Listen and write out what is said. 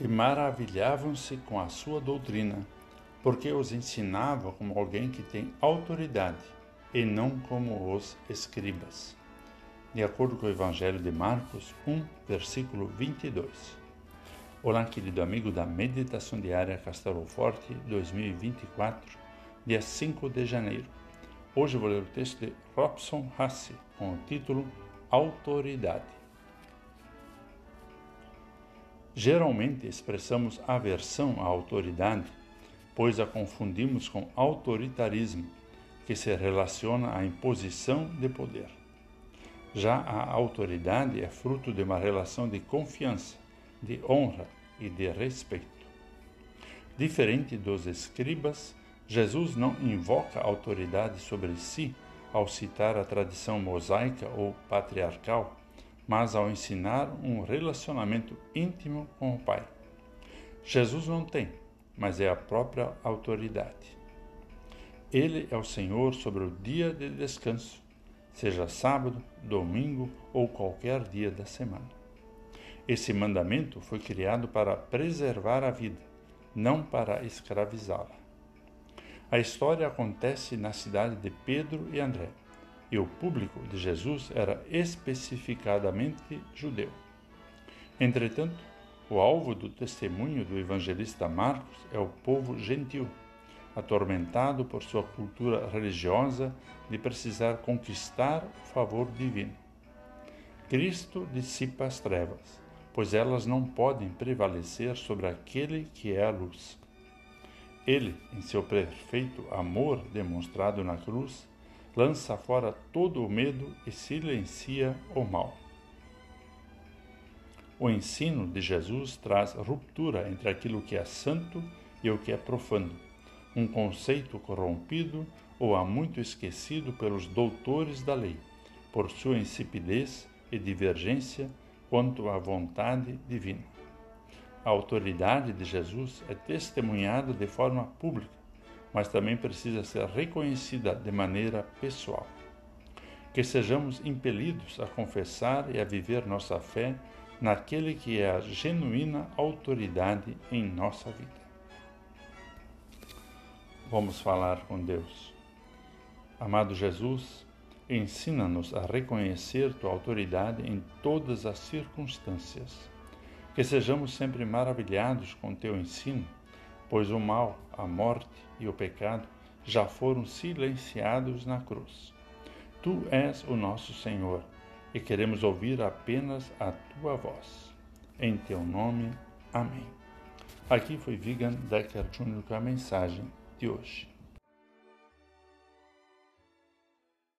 e maravilhavam-se com a sua doutrina, porque os ensinava como alguém que tem autoridade e não como os escribas. De acordo com o Evangelho de Marcos 1, versículo 22. Olá, querido amigo da Meditação Diária Castelo Forte 2024, dia 5 de janeiro. Hoje vou ler o texto de Robson Hasse com o título Autoridade. Geralmente expressamos aversão à autoridade, pois a confundimos com autoritarismo, que se relaciona à imposição de poder. Já a autoridade é fruto de uma relação de confiança, de honra e de respeito. Diferente dos escribas, Jesus não invoca autoridade sobre si ao citar a tradição mosaica ou patriarcal, mas ao ensinar um relacionamento íntimo com o Pai. Jesus não tem, mas é a própria autoridade. Ele é o Senhor sobre o dia de descanso, seja sábado, domingo ou qualquer dia da semana. Esse mandamento foi criado para preservar a vida, não para escravizá-la. A história acontece na cidade de Pedro e André e o público de Jesus era especificadamente judeu. Entretanto, o alvo do testemunho do evangelista Marcos é o povo gentil, atormentado por sua cultura religiosa de precisar conquistar o favor divino. Cristo dissipa as trevas, pois elas não podem prevalecer sobre aquele que é a luz. Ele, em seu perfeito amor demonstrado na cruz, lança fora todo o medo e silencia o mal. O ensino de Jesus traz ruptura entre aquilo que é santo e o que é profano, um conceito corrompido ou há muito esquecido pelos doutores da lei, por sua insipidez e divergência quanto à vontade divina. A autoridade de Jesus é testemunhada de forma pública mas também precisa ser reconhecida de maneira pessoal. Que sejamos impelidos a confessar e a viver nossa fé naquele que é a genuína autoridade em nossa vida. Vamos falar com Deus. Amado Jesus, ensina-nos a reconhecer tua autoridade em todas as circunstâncias. Que sejamos sempre maravilhados com teu ensino pois o mal, a morte e o pecado já foram silenciados na cruz. Tu és o nosso Senhor e queremos ouvir apenas a tua voz. Em teu nome, amém. Aqui foi Vigan Decker Jr. com a mensagem de hoje.